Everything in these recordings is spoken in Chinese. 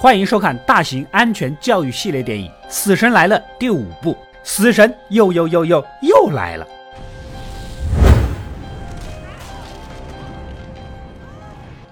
欢迎收看大型安全教育系列电影《死神来了》第五部。死神又又又又又来了。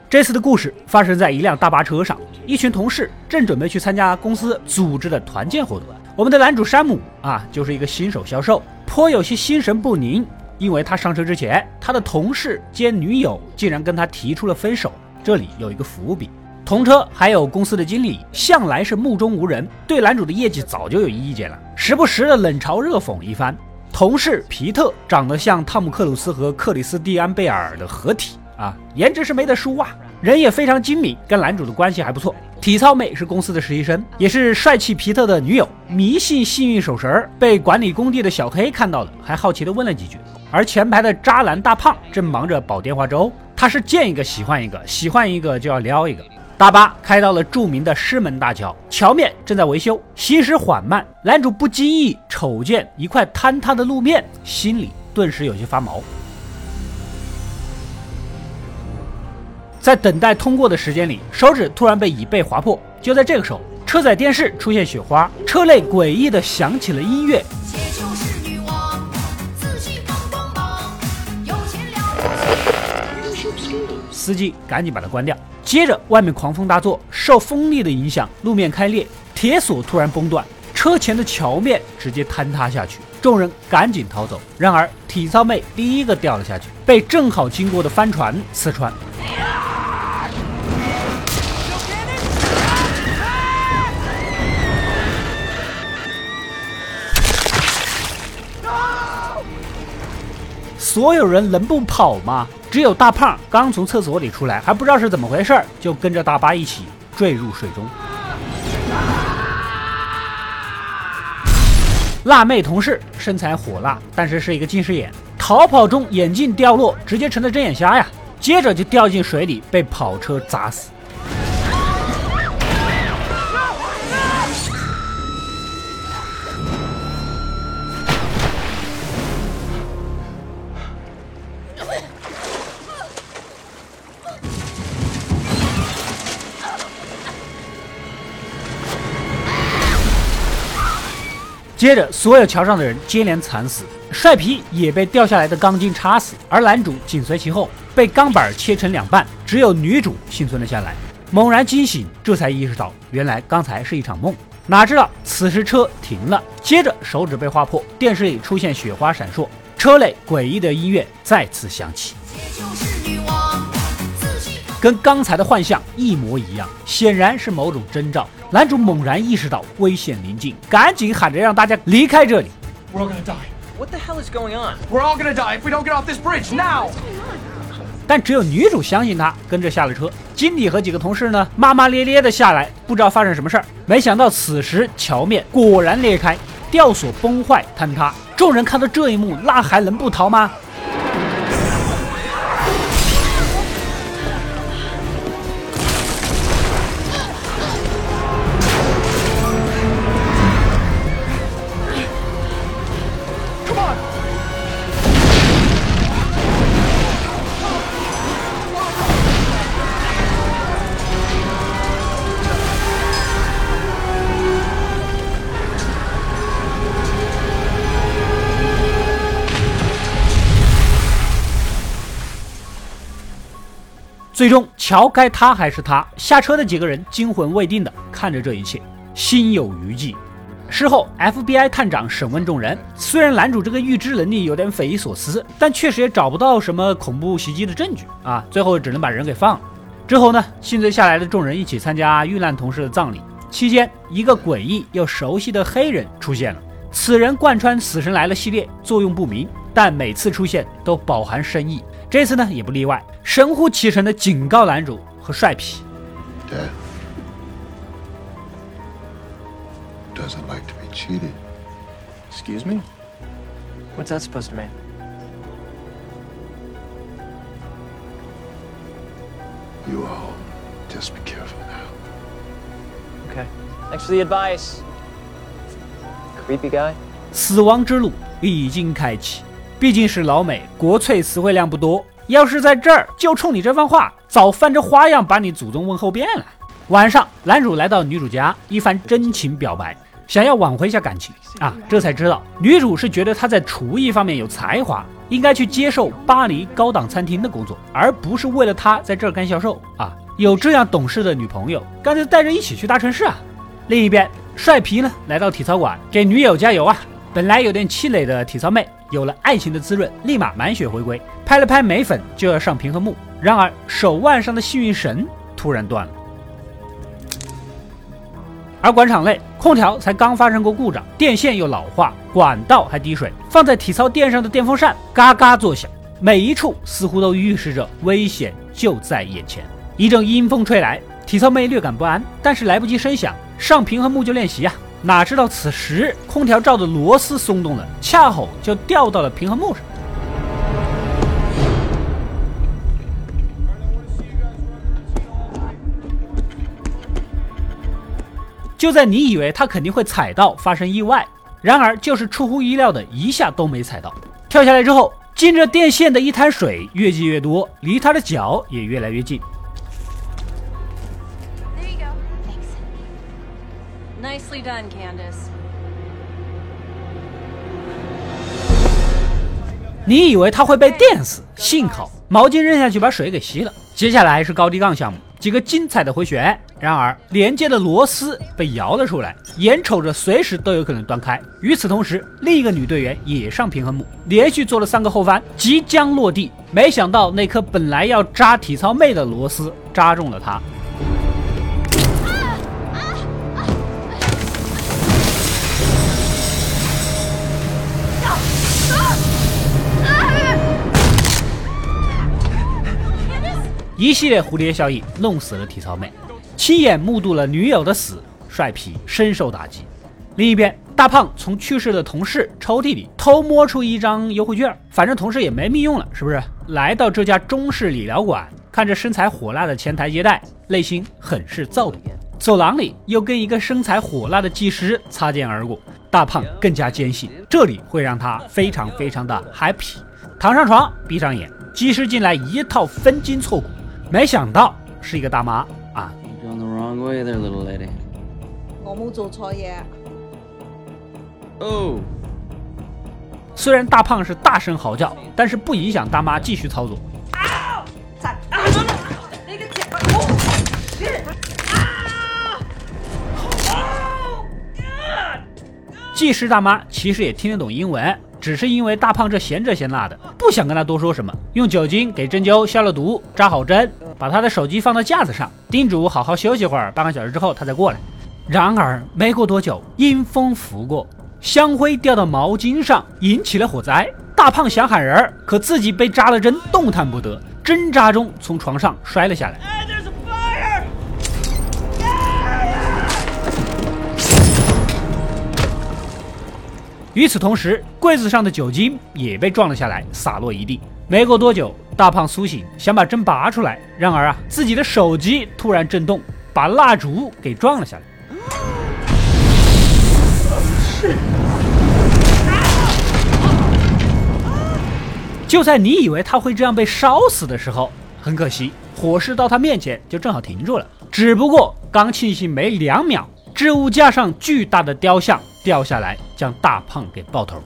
这次的故事发生在一辆大巴车上，一群同事正准备去参加公司组织的团建活动。我们的男主山姆啊，就是一个新手销售，颇有些心神不宁，因为他上车之前，他的同事兼女友竟然跟他提出了分手。这里有一个伏笔。同车还有公司的经理，向来是目中无人，对男主的业绩早就有意见了，时不时的冷嘲热讽一番。同事皮特长得像汤姆克鲁斯和克里斯蒂安贝尔的合体啊，颜值是没得输啊，人也非常精明，跟男主的关系还不错。体操妹是公司的实习生，也是帅气皮特的女友，迷信幸运手绳儿，被管理工地的小黑看到了，还好奇的问了几句。而前排的渣男大胖正忙着煲电话粥，他是见一个喜欢一个，喜欢一个就要撩一个。大巴开到了著名的狮门大桥，桥面正在维修，行驶缓慢。男主不经意瞅见一块坍塌的路面，心里顿时有些发毛。在等待通过的时间里，手指突然被椅背划破。就在这个时候，车载电视出现雪花，车内诡异的响起了音乐。司机赶紧把它关掉。接着，外面狂风大作，受风力的影响，路面开裂，铁索突然崩断，车前的桥面直接坍塌下去。众人赶紧逃走。然而，体操妹第一个掉了下去，被正好经过的帆船刺穿。所有人能不跑吗？只有大胖刚从厕所里出来，还不知道是怎么回事，就跟着大巴一起坠入水中。辣妹同事身材火辣，但是是一个近视眼，逃跑中眼镜掉落，直接成了睁眼瞎呀！接着就掉进水里，被跑车砸死。接着，所有桥上的人接连惨死，帅皮也被掉下来的钢筋插死，而男主紧随其后，被钢板切成两半，只有女主幸存了下来。猛然惊醒，这才意识到原来刚才是一场梦。哪知道此时车停了，接着手指被划破，电视里出现雪花闪烁，车内诡异的音乐再次响起。跟刚才的幻象一模一样，显然是某种征兆。男主猛然意识到危险临近，赶紧喊着让大家离开这里。We're all gonna die. What the hell is going on? We're all gonna die if we don't get off this bridge now. 但只有女主相信他，跟着下了车。经理和几个同事呢，骂骂咧咧的下来，不知道发生什么事儿。没想到此时桥面果然裂开，吊索崩坏坍塌。众人看到这一幕，那还能不逃吗？最终，桥该塌还是塌？下车的几个人惊魂未定的看着这一切，心有余悸。事后，FBI 探长审问众人，虽然男主这个预知能力有点匪夷所思，但确实也找不到什么恐怖袭击的证据啊。最后只能把人给放了。之后呢，幸存下来的众人一起参加遇难同事的葬礼。期间，一个诡异又熟悉的黑人出现了。此人贯穿《死神来了》系列，作用不明，但每次出现都饱含深意。这次呢也不例外，神乎其神的警告男主和帅皮。Dad doesn't like to be cheated. Excuse me? What's that supposed to mean? You all just be careful now. Okay. Thanks for the advice. Creepy guy. 死亡之路已经开启。毕竟是老美，国粹词汇量不多。 要是在这儿就冲你这番话，早翻着花样把你祖宗问候遍了。晚上，男主来到女主家，一番真情表白，想要挽回一下感情啊。这才知道，女主是觉得他在厨艺方面有才华，应该去接受巴黎高档餐厅的工作，而不是为了他在这儿干销售啊。有这样懂事的女朋友，干脆带着一起去大城市啊。另一边，帅皮呢来到体操馆给女友加油啊。本来有点气馁的体操妹，有了爱情的滋润，立马满血回归，拍了拍眉粉就要上平衡木，然而手腕上的幸运绳突然断了。而广场内，空调才刚发生过故障，电线又老化，管道还滴水，放在体操垫上的电风扇嘎嘎作响，每一处似乎都预示着危险就在眼前。一阵阴风吹来，体操妹略感不安，但是来不及声响，上平衡木就练习啊！哪知道此时空调罩的螺丝松动了，恰好就掉到了平衡木上。就在你以为他肯定会踩到发生意外，然而就是出乎意料的一下都没踩到。跳下来之后，经着电线的一滩水越积越多，离他的脚也越来越近。Nicely done, Candice. 你以为他会被电死？幸好毛巾扔下去把水给吸了。接下来是高低杠项目。几个精彩的回旋，然而连接的螺丝被摇了出来，眼瞅着随时都有可能断开。与此同时，另一个女队员也上平衡木，连续做了三个后翻，即将落地，没想到那颗本来要扎体操妹的螺丝扎中了她。一系列蝴蝶效应弄死了体操妹，亲眼目睹了女友的死，帅皮深受打击。另一边，大胖从去世的同事抽屉里偷摸出一张优惠券，反正同事也没命用了，是不是？来到这家中式理疗馆，看着身材火辣的前台接待，内心很是躁动。走廊里又跟一个身材火辣的技师擦肩而过，大胖更加坚信这里会让他非常非常的 happy。躺上床，闭上眼，技师进来一套分筋错骨。没想到是一个大妈啊！我冇做错嘢。哦。虽然大胖是大声嚎叫，但是不影响大妈继续操作。技师大妈其实也听得懂英文。只是因为大胖这闲这嫌那的，不想跟他多说什么，用酒精给针灸消了毒，扎好针，把他的手机放到架子上，叮嘱好好休息会儿，半个小时之后他再过来。然而没过多久，阴风拂过，香灰掉到毛巾上，引起了火灾。大胖想喊人，可自己被扎了针，动弹不得，挣扎中从床上摔了下来。与此同时，柜子上的酒精也被撞了下来，洒落一地。没过多久，大胖苏醒，想把针拔出来，然而啊，自己的手机突然震动，把蜡烛给撞了下来。就在你以为他会这样被烧死的时候，很可惜，火势到他面前就正好停住了。只不过刚庆幸没两秒，置物架上巨大的雕像。掉下来，将大胖给爆头。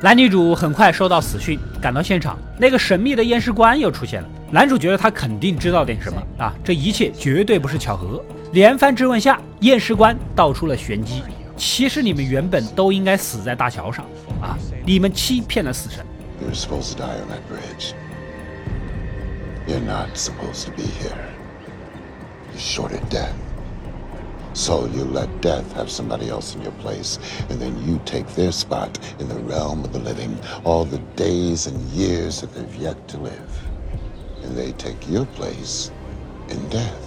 男女主很快收到死讯，赶到现场，那个神秘的验尸官又出现了。男主觉得他肯定知道点什么啊，这一切绝对不是巧合。连番质问下，验尸官道出了玄机：其实你们原本都应该死在大桥上啊，你们欺骗了死神。short of death. So you let death have somebody else in your place, and then you take their spot in the realm of the living, all the days and years that they've yet to live. And they take your place in death.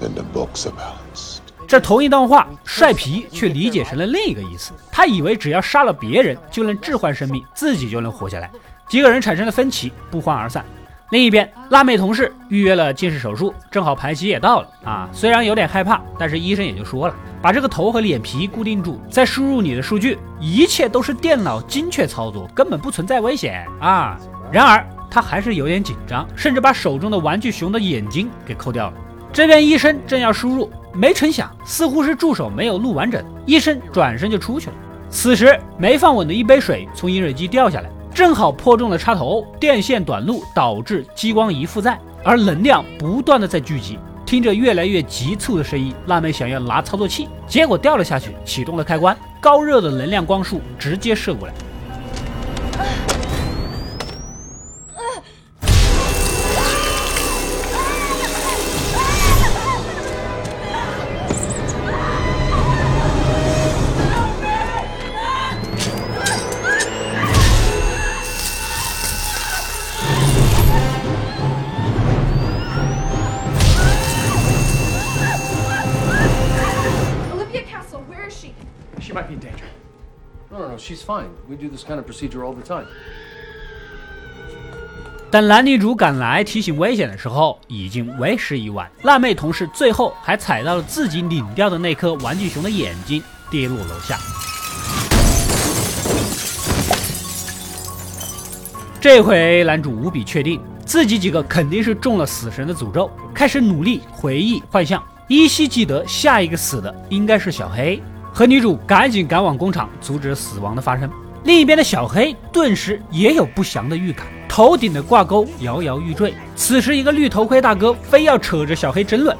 Then the books are balanced. 这同一段话，帅皮却理解成了另一个意思。他以为只要杀了别人就能置换生命，自己就能活下来。几个人产生了分歧，不欢而散。 另一边，辣妹同事预约了近视手术，正好排期也到了啊。虽然有点害怕，但是医生也就说了，把这个头和脸皮固定住，再输入你的数据，一切都是电脑精确操作，根本不存在危险啊。然而他还是有点紧张，甚至把手中的玩具熊的眼睛给抠掉了。这边医生正要输入，没成想似乎是助手没有录完整，医生转身就出去了。此时没放稳的一杯水从饮水机掉下来，正好破中了插头，电线短路导致激光仪负载，而能量不断的在聚集。听着越来越急促的声音，辣妹想要拿操作器，结果掉了下去，启动了开关，高热的能量光束直接射过来。Do this kind of procedure all the time. 等男女主赶来提醒危险的时候，已经为时已晚。辣妹同事最后还踩到了自己拧掉的那颗玩具熊的眼睛，跌落楼下。这回男主无比确定自己几个肯定是中了死神的诅咒，开始努力回忆幻象，依稀记得下一个死的应该是小黑。和女主赶紧赶往工厂，阻止死亡的发生。另一边的小黑顿时也有不祥的预感，头顶的挂钩摇摇欲坠。此时，一个绿头盔大哥非要扯着小黑争论。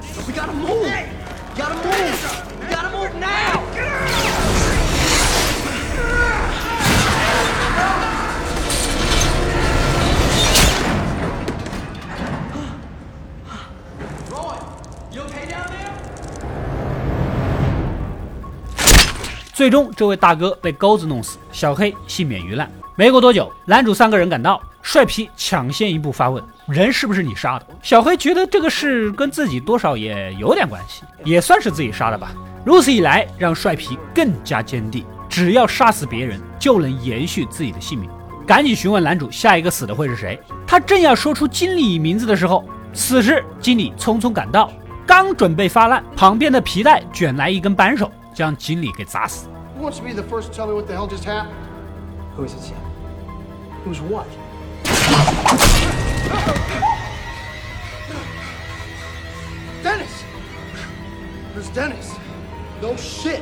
最终，这位大哥被钩子弄死，小黑幸免于难。没过多久，男主三个人赶到，帅皮抢先一步发问：“人是不是你杀的？”小黑觉得这个事跟自己多少也有点关系，也算是自己杀的吧。如此一来，让帅皮更加坚定，只要杀死别人，就能延续自己的性命。赶紧询问男主，下一个死的会是谁？他正要说出经理名字的时候，此时经理匆匆赶到，刚准备发难，旁边的皮带卷来一根扳手。将经理给砸死。Who wants to be the first to tell me what the hell just happened? Who is it, Sam? Who's what? Dennis! Who's Dennis? No shit!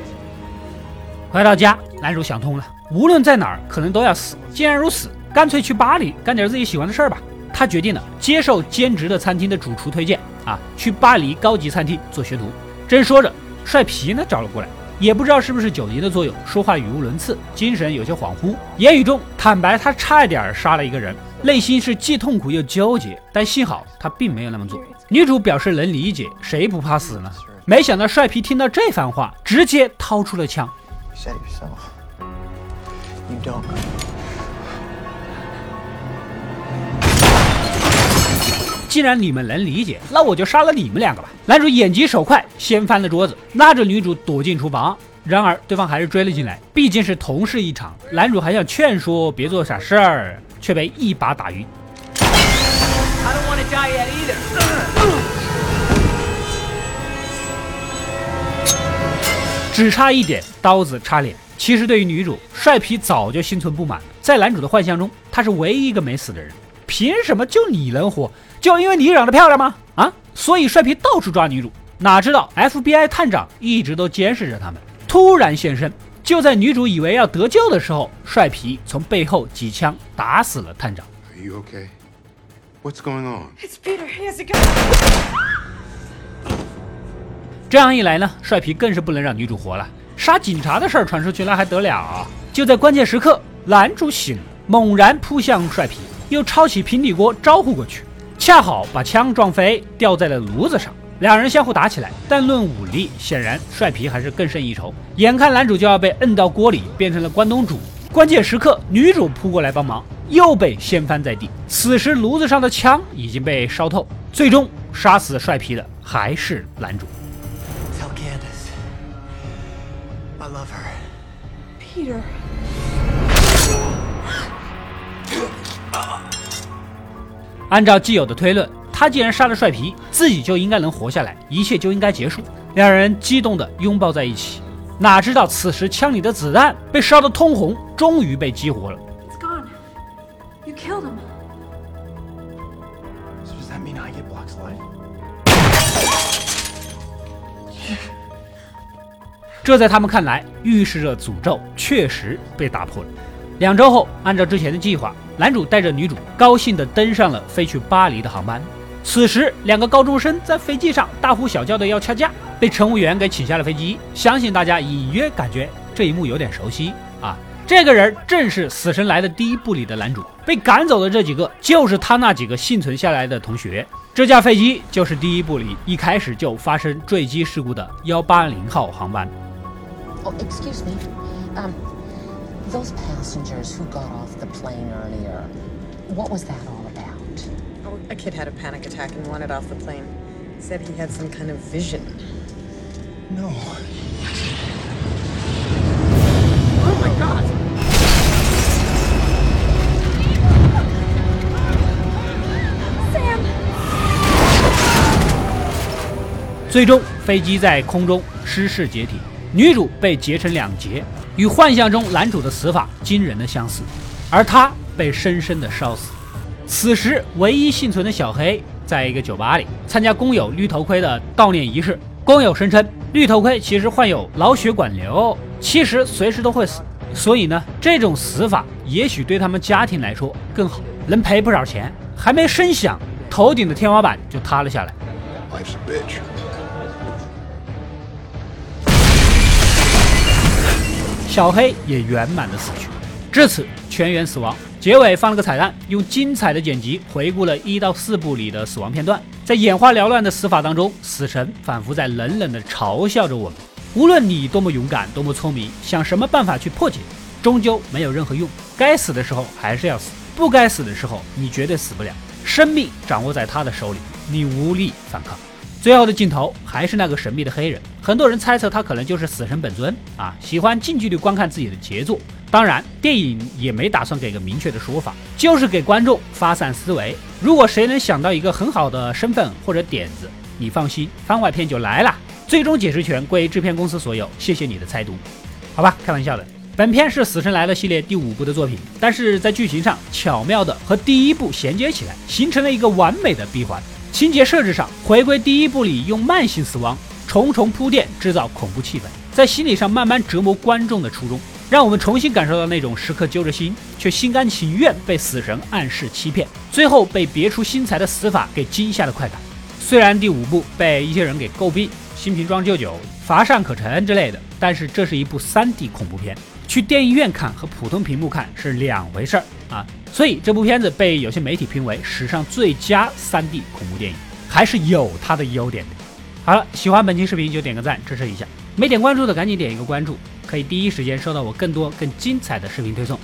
回到家，男主想通了，无论在哪儿，可能都要死。既然如此，干脆去巴黎干点自己喜欢的事儿吧。他决定了接受兼职的餐厅的主厨推荐，啊，去巴黎高级餐厅做学徒。正说着，帅皮呢找了过来。也不知道是不是酒精的作用，说话语无伦次，精神有些恍惚，言语中坦白他差一点杀了一个人，内心是既痛苦又纠结，但幸好他并没有那么做。女主表示能理解，谁不怕死呢？没想到帅皮听到这番话，直接掏出了枪。既然你们能理解，那我就杀了你们两个吧。男主眼疾手快，掀翻了桌子，拉着女主躲进厨房。然而对方还是追了进来，毕竟是同事一场，男主还想劝说别做傻事儿，却被一把打晕。只差一点，刀子插脸。其实对于女主，帅皮早就心存不满，在男主的幻象中，他是唯一一个没死的人。凭什么就你能活？就因为你长得漂亮吗？啊！所以帅皮到处抓女主，哪知道 FBI 探长一直都监视着他们，突然现身。就在女主以为要得救的时候，帅皮从背后几枪打死了探长。Are you okay? What's going on? It's Peter. He has a gun. 这样一来呢，帅皮更是不能让女主活了。杀警察的事儿传出去，那还得了？就在关键时刻，男主醒了，猛然扑向帅皮。又抄起平底锅招呼过去，恰好把枪撞飞，掉在了炉子上。两人相互打起来，但论武力，显然帅皮还是更胜一筹。眼看男主就要被摁到锅里，变成了关东煮。关键时刻，女主扑过来帮忙，又被掀翻在地。此时炉子上的枪已经被烧透，最终杀死帅皮的还是男主。Tell Candace, I love her. Peter. 按照基友的推论他既然杀了帅皮自己就应该能活下来一切就应该结束。两人激动的拥抱在一起。哪知道此时枪里的子弹被烧得通红终于被激活了。It's gone. You killed him. does that mean i get boxline 这在他们看来预示着诅咒确实被打破了。两周后按照之前的计划男主带着女主高兴地登上了飞去巴黎的航班。此时，两个高中生在飞机上大呼小叫的要掐架，被乘务员给请下了飞机。相信大家隐约感觉这一幕有点熟悉啊！这个人正是《死神来》的第一部里的男主。被赶走的这几个，就是他那几个幸存下来的同学。这架飞机就是第一部里一开始就发生坠机事故的幺八零号航班。Excuse me. Um, those passengers who got off the plane earlier, what was that all about? Oh, a kid had a panic attack and wanted off the plane. Said he had some kind of vision. No. Oh my god! 最终，飞机在空中失事解体，女主被截成两截， 与幻象中男主的死法惊人的相似，而他被深深的烧死。此时，唯一幸存的小黑在一个酒吧里参加工友绿头盔的悼念仪式。工友声称，绿头盔其实患有脑血管瘤，其实随时都会死。所以呢，这种死法也许对他们家庭来说更好，能赔不少钱。还没声响，头顶的天花板就塌了下来。小黑也圆满的死去，至此全员死亡。结尾放了个彩蛋，用精彩的剪辑回顾了一到四部里的死亡片段。在眼花缭乱的死法当中，死神仿佛在冷冷地嘲笑着我们：无论你多么勇敢，多么聪明，想什么办法去破解，终究没有任何用。该死的时候还是要死，不该死的时候你绝对死不了。生命掌握在他的手里，你无力反抗。最后的镜头还是那个神秘的黑人，很多人猜测他可能就是死神本尊啊，喜欢近距离观看自己的杰作。当然，电影也没打算给个明确的说法，就是给观众发散思维。如果谁能想到一个很好的身份或者点子，你放心，番外篇就来了。最终解释权归制片公司所有。谢谢你的猜读，好吧，开玩笑的。本片是《死神来了》系列第五部的作品，但是在剧情上巧妙的和第一部衔接起来，形成了一个完美的闭环。情节设置上回归第一部里用慢性死亡重重铺垫制造恐怖气氛，在心理上慢慢折磨观众的初衷，让我们重新感受到那种时刻揪着心却心甘情愿被死神暗示欺骗，最后被别出心裁的死法给惊吓的快感。虽然第五部被一些人给诟病新瓶装旧酒、乏善可陈之类的，但是这是一部 3D 恐怖片，去电影院看和普通屏幕看是两回事儿啊。所以这部片子被有些媒体评为史上最佳 3D 恐怖电影，还是有它的优点的。好了，喜欢本期视频就点个赞支持一下，没点关注的赶紧点一个关注，可以第一时间收到我更多更精彩的视频推送。